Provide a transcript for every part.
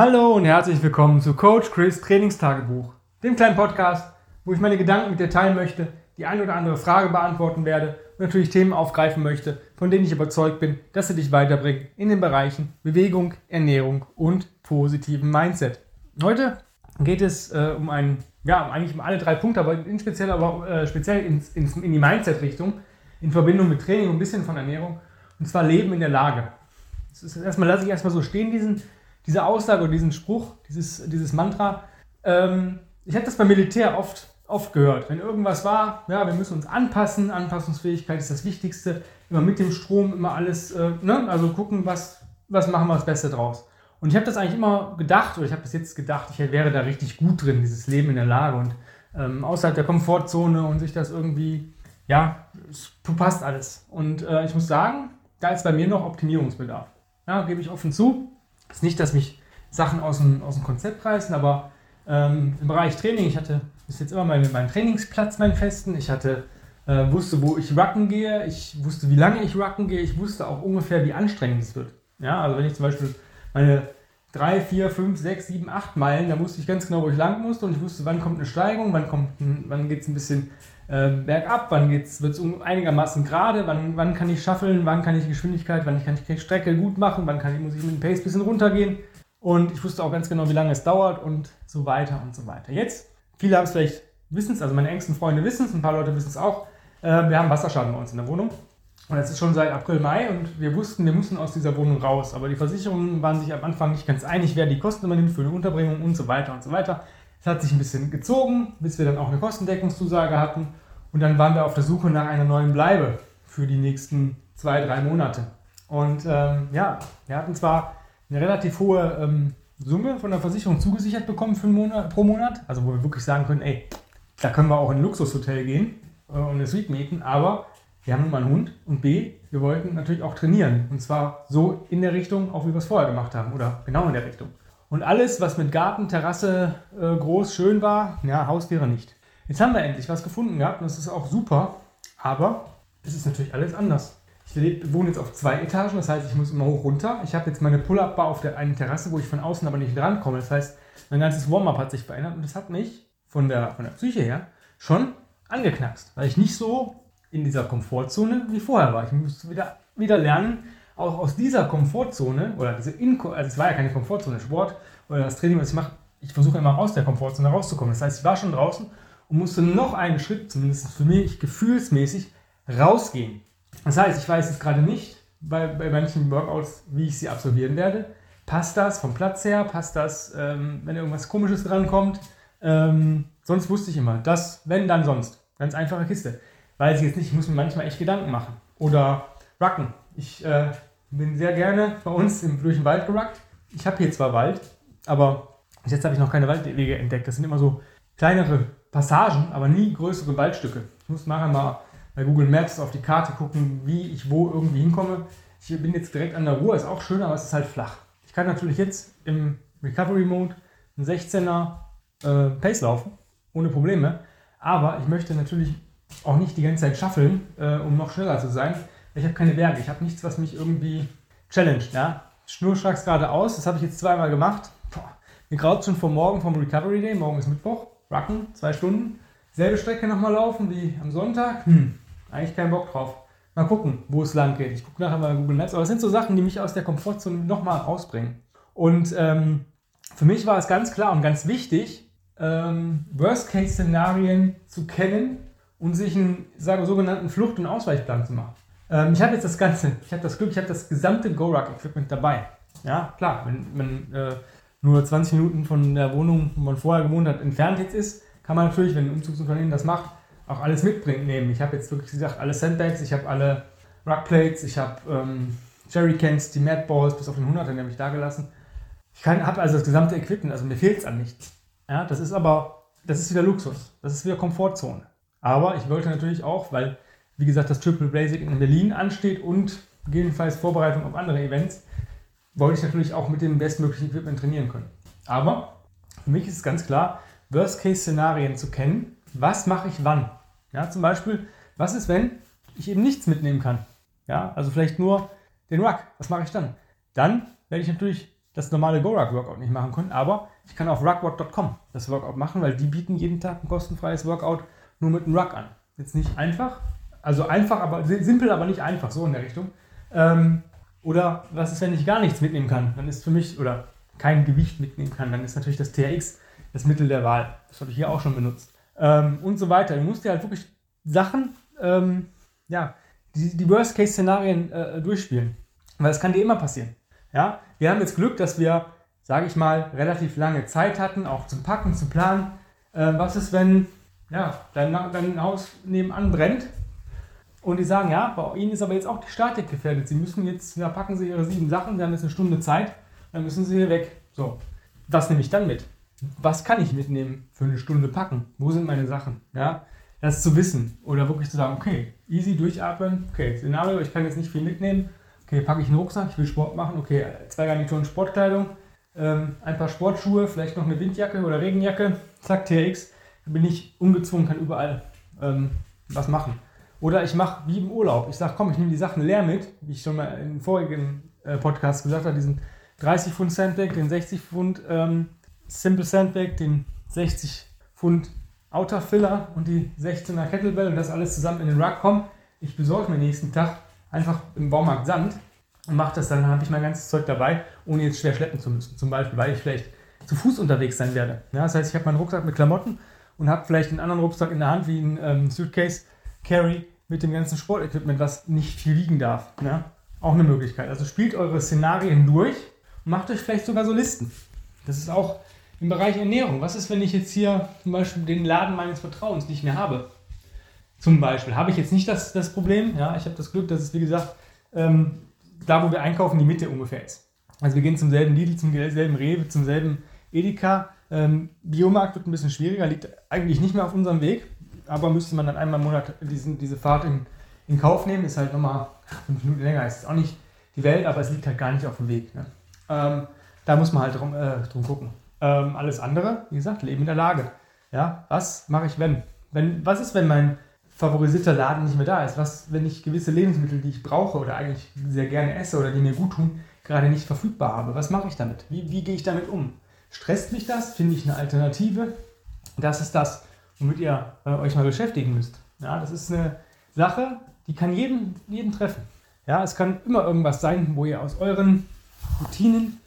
Hallo und herzlich willkommen zu Coach Chris Trainingstagebuch, dem kleinen Podcast, wo ich meine Gedanken mit dir teilen möchte, die ein oder andere Frage beantworten werde und natürlich Themen aufgreifen möchte, von denen ich überzeugt bin, dass sie dich weiterbringen in den Bereichen Bewegung, Ernährung und positiven Mindset. Heute geht es äh, um ein, ja, eigentlich um alle drei Punkte, aber in speziell, aber äh, speziell ins, ins, in die Mindset-Richtung, in Verbindung mit Training und ein bisschen von Ernährung, und zwar Leben in der Lage. Das ist erstmal lasse ich erstmal so stehen, diesen diese Aussage oder diesen Spruch, dieses, dieses Mantra, ähm, ich habe das beim Militär oft, oft gehört. Wenn irgendwas war, ja, wir müssen uns anpassen, Anpassungsfähigkeit ist das Wichtigste, immer mit dem Strom, immer alles, äh, ne? also gucken, was, was machen wir das Beste draus. Und ich habe das eigentlich immer gedacht, oder ich habe bis jetzt gedacht, ich wäre da richtig gut drin, dieses Leben in der Lage und ähm, außerhalb der Komfortzone und sich das irgendwie, ja, es passt alles. Und äh, ich muss sagen, da ist bei mir noch Optimierungsbedarf. Ja, gebe ich offen zu. Ist nicht, dass mich Sachen aus dem, aus dem Konzept reißen, aber ähm, im Bereich Training, ich hatte bis jetzt immer meinen, meinen Trainingsplatz, meinen festen. Ich hatte, äh, wusste, wo ich rucken gehe. Ich wusste, wie lange ich rucken gehe. Ich wusste auch ungefähr, wie anstrengend es wird. Ja, also wenn ich zum Beispiel meine drei, vier, fünf, sechs, sieben, acht Meilen, da wusste ich ganz genau, wo ich lang musste und ich wusste, wann kommt eine Steigung, wann, wann geht es ein bisschen äh, bergab, wann wird es einigermaßen gerade, wann, wann kann ich schaffeln, wann kann ich Geschwindigkeit, wann kann ich Strecke gut machen, wann kann ich, muss ich mit dem Pace ein bisschen runtergehen. Und ich wusste auch ganz genau, wie lange es dauert und so weiter und so weiter. Jetzt, viele haben es vielleicht wissen es, also meine engsten Freunde wissen es, ein paar Leute wissen es auch. Äh, wir haben Wasserschaden bei uns in der Wohnung. Und das ist schon seit April, Mai und wir wussten, wir mussten aus dieser Wohnung raus. Aber die Versicherungen waren sich am Anfang nicht ganz einig, wer die Kosten übernimmt für eine Unterbringung und so weiter und so weiter. Es hat sich ein bisschen gezogen, bis wir dann auch eine Kostendeckungszusage hatten. Und dann waren wir auf der Suche nach einer neuen Bleibe für die nächsten zwei, drei Monate. Und ähm, ja, wir hatten zwar eine relativ hohe ähm, Summe von der Versicherung zugesichert bekommen für einen Monat, pro Monat, also wo wir wirklich sagen können, ey, da können wir auch in ein Luxushotel gehen äh, und eine Suite mieten, aber wir haben nun mal einen Hund und B, wir wollten natürlich auch trainieren. Und zwar so in der Richtung, auch wie wir es vorher gemacht haben oder genau in der Richtung. Und alles, was mit Garten, Terrasse äh, groß, schön war, ja, Haus wäre nicht. Jetzt haben wir endlich was gefunden gehabt und das ist auch super, aber es ist natürlich alles anders. Ich wohne jetzt auf zwei Etagen, das heißt, ich muss immer hoch runter. Ich habe jetzt meine Pull-Up-Bar auf der einen Terrasse, wo ich von außen aber nicht drankomme. Das heißt, mein ganzes Warm-Up hat sich verändert und das hat mich von der, von der Psyche her schon angeknackst, weil ich nicht so in dieser Komfortzone wie vorher war. Ich musste wieder, wieder lernen, auch aus dieser Komfortzone, oder diese In also es war ja keine Komfortzone, Sport oder das Training, was ich mache, ich versuche immer aus der Komfortzone rauszukommen. Das heißt, ich war schon draußen und musste noch einen Schritt, zumindest für mich gefühlsmäßig, rausgehen. Das heißt, ich weiß jetzt gerade nicht bei, bei manchen Workouts, wie ich sie absolvieren werde. Passt das vom Platz her? Passt das, ähm, wenn irgendwas Komisches drankommt? Ähm, sonst wusste ich immer, das, wenn, dann sonst. Ganz einfache Kiste. Weiß ich jetzt nicht, ich muss mir manchmal echt Gedanken machen. Oder Rucken. Ich äh, bin sehr gerne bei uns im, durch den Wald geruckt. Ich habe hier zwar Wald, aber bis jetzt habe ich noch keine Waldwege entdeckt. Das sind immer so kleinere Passagen, aber nie größere Waldstücke. Ich muss nachher mal bei Google Maps auf die Karte gucken, wie ich wo irgendwie hinkomme. Ich bin jetzt direkt an der Ruhr, ist auch schön, aber es ist halt flach. Ich kann natürlich jetzt im Recovery Mode einen 16er äh, Pace laufen, ohne Probleme. Aber ich möchte natürlich auch nicht die ganze Zeit schaffeln, äh, um noch schneller zu sein. Ich habe keine Berge, ich habe nichts, was mich irgendwie challenged. Ja? Schnurstracks geradeaus, das habe ich jetzt zweimal gemacht. Boah, mir graut schon vor morgen vom Recovery Day, morgen ist Mittwoch, Rucken, zwei Stunden. Selbe Strecke nochmal laufen wie am Sonntag. Hm, eigentlich keinen Bock drauf. Mal gucken, wo es lang geht. Ich gucke nachher mal Google Maps. Aber es sind so Sachen, die mich aus der Komfortzone nochmal rausbringen. Und ähm, für mich war es ganz klar und ganz wichtig, ähm, Worst-Case-Szenarien zu kennen und sich einen sage, sogenannten Flucht- und Ausweichplan zu machen. Ähm, ich habe jetzt das Ganze, ich habe das Glück, ich habe das gesamte GoRuck-Equipment dabei. Ja, klar, wenn man äh, nur 20 Minuten von der Wohnung, wo man vorher gewohnt hat, entfernt jetzt ist, kann man natürlich, wenn ein Umzugsunternehmen das macht, auch alles mitbringen nehmen. Ich habe jetzt wirklich gesagt, alle Sandbags, ich habe alle Rugplates, ich habe ähm, Jerrycans, die Madballs, bis auf den 100er, den habe da gelassen. Ich habe also das gesamte Equipment, also mir fehlt es an nichts. Ja, das ist aber, das ist wieder Luxus, das ist wieder Komfortzone. Aber ich wollte natürlich auch, weil, wie gesagt, das Triple Basic in Berlin ansteht und gegebenenfalls Vorbereitung auf andere Events, wollte ich natürlich auch mit dem bestmöglichen Equipment trainieren können. Aber für mich ist es ganz klar, Worst-Case-Szenarien zu kennen. Was mache ich wann? Ja, zum Beispiel, was ist, wenn ich eben nichts mitnehmen kann? Ja, also vielleicht nur den Ruck. Was mache ich dann? Dann werde ich natürlich das normale GoRuck-Workout nicht machen können, aber ich kann auf ruckwork.com das Workout machen, weil die bieten jeden Tag ein kostenfreies Workout nur mit einem Ruck an. Jetzt nicht einfach, also einfach, aber simpel, aber nicht einfach, so in der Richtung. Ähm, oder was ist, wenn ich gar nichts mitnehmen kann? Dann ist für mich, oder kein Gewicht mitnehmen kann, dann ist natürlich das TRX das Mittel der Wahl. Das habe ich hier auch schon benutzt. Ähm, und so weiter. Du musst dir halt wirklich Sachen, ähm, ja, die, die Worst-Case-Szenarien äh, durchspielen. Weil es kann dir immer passieren. Ja, wir haben jetzt Glück, dass wir, sage ich mal, relativ lange Zeit hatten, auch zum Packen, zum Planen. Äh, was ist, wenn ja, dein, dein Haus nebenan brennt und die sagen, ja, bei Ihnen ist aber jetzt auch die Statik gefährdet. Sie müssen jetzt, ja, packen Sie Ihre sieben Sachen, Sie haben jetzt eine Stunde Zeit, dann müssen Sie hier weg. So, was nehme ich dann mit? Was kann ich mitnehmen für eine Stunde packen? Wo sind meine Sachen? Ja, das zu wissen oder wirklich zu sagen, okay, easy durchatmen, okay, Szenario, ich kann jetzt nicht viel mitnehmen, okay, packe ich einen Rucksack, ich will Sport machen, okay, zwei Garnituren Sportkleidung, ähm, ein paar Sportschuhe, vielleicht noch eine Windjacke oder Regenjacke, zack, dann bin ich ungezwungen, kann überall ähm, was machen. Oder ich mache wie im Urlaub, ich sage, komm, ich nehme die Sachen leer mit, wie ich schon mal im vorigen äh, Podcast gesagt habe, diesen 30 Pfund Sandbag, den 60 Pfund ähm, Simple Sandbag, den 60 Pfund Outer Filler und die 16er Kettlebell und das alles zusammen in den Ruck kommen. Ich besorge mir nächsten Tag einfach im Baumarkt Sand und mache das dann, dann habe ich mein ganzes Zeug dabei, ohne jetzt schwer schleppen zu müssen. Zum Beispiel, weil ich vielleicht zu Fuß unterwegs sein werde. Ja, das heißt, ich habe meinen Rucksack mit Klamotten und habe vielleicht einen anderen Rucksack in der Hand, wie ein ähm, Suitcase Carry mit dem ganzen Sportequipment, was nicht viel wiegen darf. Ja? Auch eine Möglichkeit. Also spielt eure Szenarien durch und macht euch vielleicht sogar so Listen. Das ist auch im Bereich Ernährung. Was ist, wenn ich jetzt hier zum Beispiel den Laden meines Vertrauens nicht mehr habe? Zum Beispiel habe ich jetzt nicht das, das Problem. Ja, ich habe das Glück, dass es, wie gesagt, ähm, da, wo wir einkaufen, die Mitte ungefähr ist. Also wir gehen zum selben Lidl, zum selben Rewe, zum selben Edeka. Ähm, Biomarkt wird ein bisschen schwieriger, liegt eigentlich nicht mehr auf unserem Weg, aber müsste man dann einmal im Monat diesen, diese Fahrt in, in Kauf nehmen. Ist halt nochmal fünf Minuten länger, ist auch nicht die Welt, aber es liegt halt gar nicht auf dem Weg. Ne? Ähm, da muss man halt drum, äh, drum gucken. Ähm, alles andere, wie gesagt, Leben in der Lage. Ja, was mache ich, wenn? wenn? Was ist, wenn mein favorisierter Laden nicht mehr da ist? Was, wenn ich gewisse Lebensmittel, die ich brauche oder eigentlich sehr gerne esse oder die mir gut tun, gerade nicht verfügbar habe? Was mache ich damit? Wie, wie gehe ich damit um? Stresst mich das? Finde ich eine Alternative? Das ist das, womit ihr äh, euch mal beschäftigen müsst. Ja, das ist eine Sache, die kann jeden, jeden treffen. Ja, es kann immer irgendwas sein, wo ihr aus euren Routinen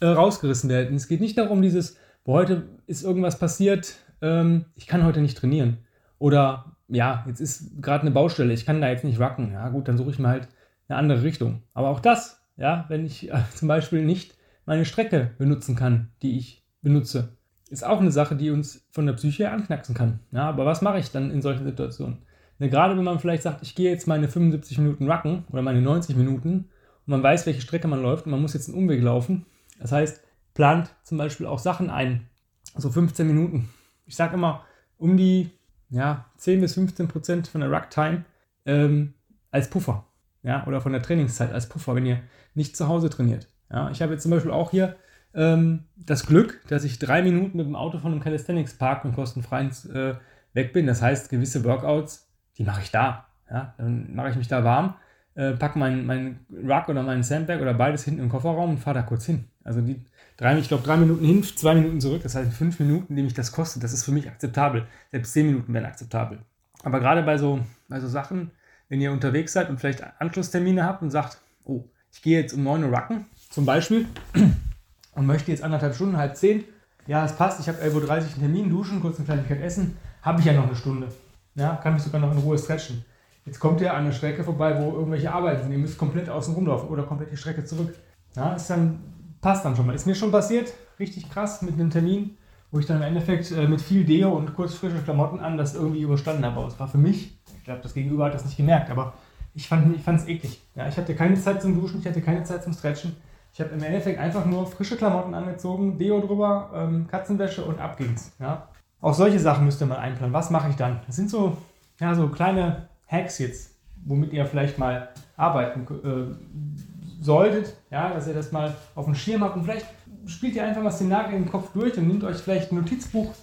äh, rausgerissen werden. Es geht nicht darum, dieses, boah, heute ist irgendwas passiert, ähm, ich kann heute nicht trainieren. Oder ja, jetzt ist gerade eine Baustelle, ich kann da jetzt nicht wacken. Ja, gut, dann suche ich mir halt eine andere Richtung. Aber auch das, ja, wenn ich äh, zum Beispiel nicht meine Strecke benutzen kann, die ich benutze, ist auch eine Sache, die uns von der Psyche anknacksen kann. Ja, aber was mache ich dann in solchen Situationen? Ja, gerade wenn man vielleicht sagt, ich gehe jetzt meine 75 Minuten Racken oder meine 90 Minuten und man weiß, welche Strecke man läuft und man muss jetzt einen Umweg laufen, das heißt, plant zum Beispiel auch Sachen ein, so 15 Minuten. Ich sage immer, um die ja, 10 bis 15 Prozent von der Ruck-Time ähm, als Puffer. Ja, oder von der Trainingszeit als Puffer, wenn ihr nicht zu Hause trainiert. Ja, ich habe jetzt zum Beispiel auch hier ähm, das Glück, dass ich drei Minuten mit dem Auto von einem Calisthenics Park und kostenfrei äh, weg bin. Das heißt, gewisse Workouts, die mache ich da. Ja, dann mache ich mich da warm äh, packe meinen mein Ruck oder meinen Sandbag oder beides hinten im Kofferraum und fahre da kurz hin. Also die drei, ich glaube, drei Minuten hin, zwei Minuten zurück, das heißt fünf Minuten, die mich das kostet, das ist für mich akzeptabel. Selbst zehn Minuten wären akzeptabel. Aber gerade bei so, bei so Sachen, wenn ihr unterwegs seid und vielleicht Anschlusstermine habt und sagt, oh, ich gehe jetzt um 9 Uhr rucken, zum Beispiel, und möchte jetzt anderthalb Stunden, halb zehn, ja, es passt, ich habe 11.30 Uhr einen Termin, duschen, kurz eine Kleinigkeit essen, habe ich ja noch eine Stunde. Ja, kann mich sogar noch in Ruhe stretchen. Jetzt kommt ihr an eine Strecke vorbei, wo irgendwelche Arbeiten sind. Ihr müsst komplett außen rumlaufen oder komplett die Strecke zurück. Ja, ist dann, passt dann schon mal. Ist mir schon passiert, richtig krass, mit einem Termin, wo ich dann im Endeffekt äh, mit viel Deo und kurz frische Klamotten an das irgendwie überstanden habe. Aber es war für mich, ich glaube, das Gegenüber hat das nicht gemerkt, aber ich fand es eklig. Ja, ich hatte keine Zeit zum Duschen, ich hatte keine Zeit zum Stretchen. Ich habe im Endeffekt einfach nur frische Klamotten angezogen, Deo drüber, ähm, Katzenwäsche und ab ging's. Ja. Auch solche Sachen müsst ihr mal einplanen. Was mache ich dann? Das sind so, ja, so kleine Hacks jetzt, womit ihr vielleicht mal arbeiten äh, solltet, ja, dass ihr das mal auf dem Schirm habt und vielleicht spielt ihr einfach mal Szenarien im Kopf durch und nehmt euch vielleicht ein Notizbuch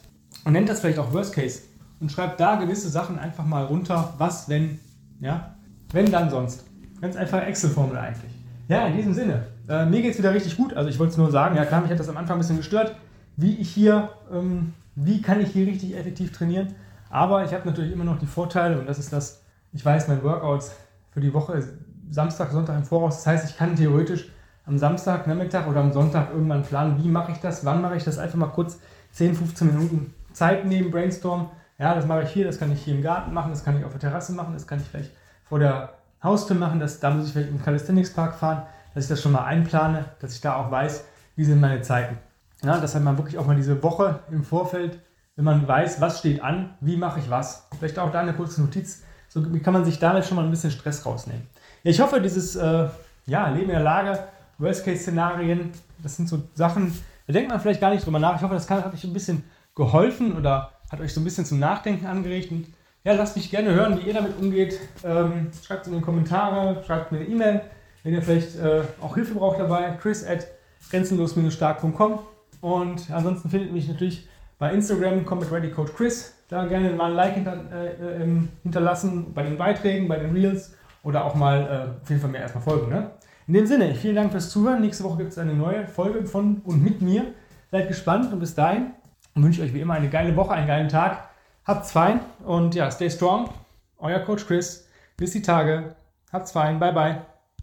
und nennt das vielleicht auch Worst Case und schreibt da gewisse Sachen einfach mal runter, was, wenn, ja, wenn dann sonst. Ganz einfach Excel-Formel eigentlich. Ja, in diesem Sinne, Äh, mir geht es wieder richtig gut. Also ich wollte es nur sagen, ja klar, mich hat das am Anfang ein bisschen gestört, wie ich hier, ähm, wie kann ich hier richtig effektiv trainieren. Aber ich habe natürlich immer noch die Vorteile und das ist das, ich weiß mein Workouts für die Woche Samstag, Sonntag im Voraus. Das heißt, ich kann theoretisch am Samstag, Nachmittag oder am Sonntag irgendwann planen, wie mache ich das, wann mache ich das, einfach mal kurz 10, 15 Minuten Zeit nehmen, brainstorm. Ja, das mache ich hier, das kann ich hier im Garten machen, das kann ich auf der Terrasse machen, das kann ich vielleicht vor der Haustür machen, das, da muss ich vielleicht im Calisthenics Park fahren, dass ich das schon mal einplane, dass ich da auch weiß, wie sind meine Zeiten. Ja, dass man wirklich auch mal diese Woche im Vorfeld, wenn man weiß, was steht an, wie mache ich was. Vielleicht auch da eine kurze Notiz, so kann man sich damit schon mal ein bisschen Stress rausnehmen. Ja, ich hoffe, dieses äh, ja, Leben in der Lage, Worst-Case-Szenarien, das sind so Sachen, da denkt man vielleicht gar nicht drüber nach. Ich hoffe, das kann, hat euch ein bisschen geholfen oder hat euch so ein bisschen zum Nachdenken angeregt. Und ja, lasst mich gerne hören, wie ihr damit umgeht. Ähm, schreibt es in die Kommentare, schreibt mir eine E-Mail, wenn ihr vielleicht äh, auch Hilfe braucht dabei. Chris at grenzenlos-stark.com. Und ansonsten findet mich natürlich bei Instagram, Combat Ready Coach Chris. Da gerne mal ein Like hinter, äh, äh, hinterlassen bei den Beiträgen, bei den Reels oder auch mal äh, auf jeden Fall mir erstmal folgen. Ne? In dem Sinne, vielen Dank fürs Zuhören. Nächste Woche gibt es eine neue Folge von und mit mir. Seid gespannt und bis dahin wünsche ich euch wie immer eine geile Woche, einen geilen Tag. Habt's fein und ja, stay strong. Euer Coach Chris. Bis die Tage. Habt's fein. Bye, bye.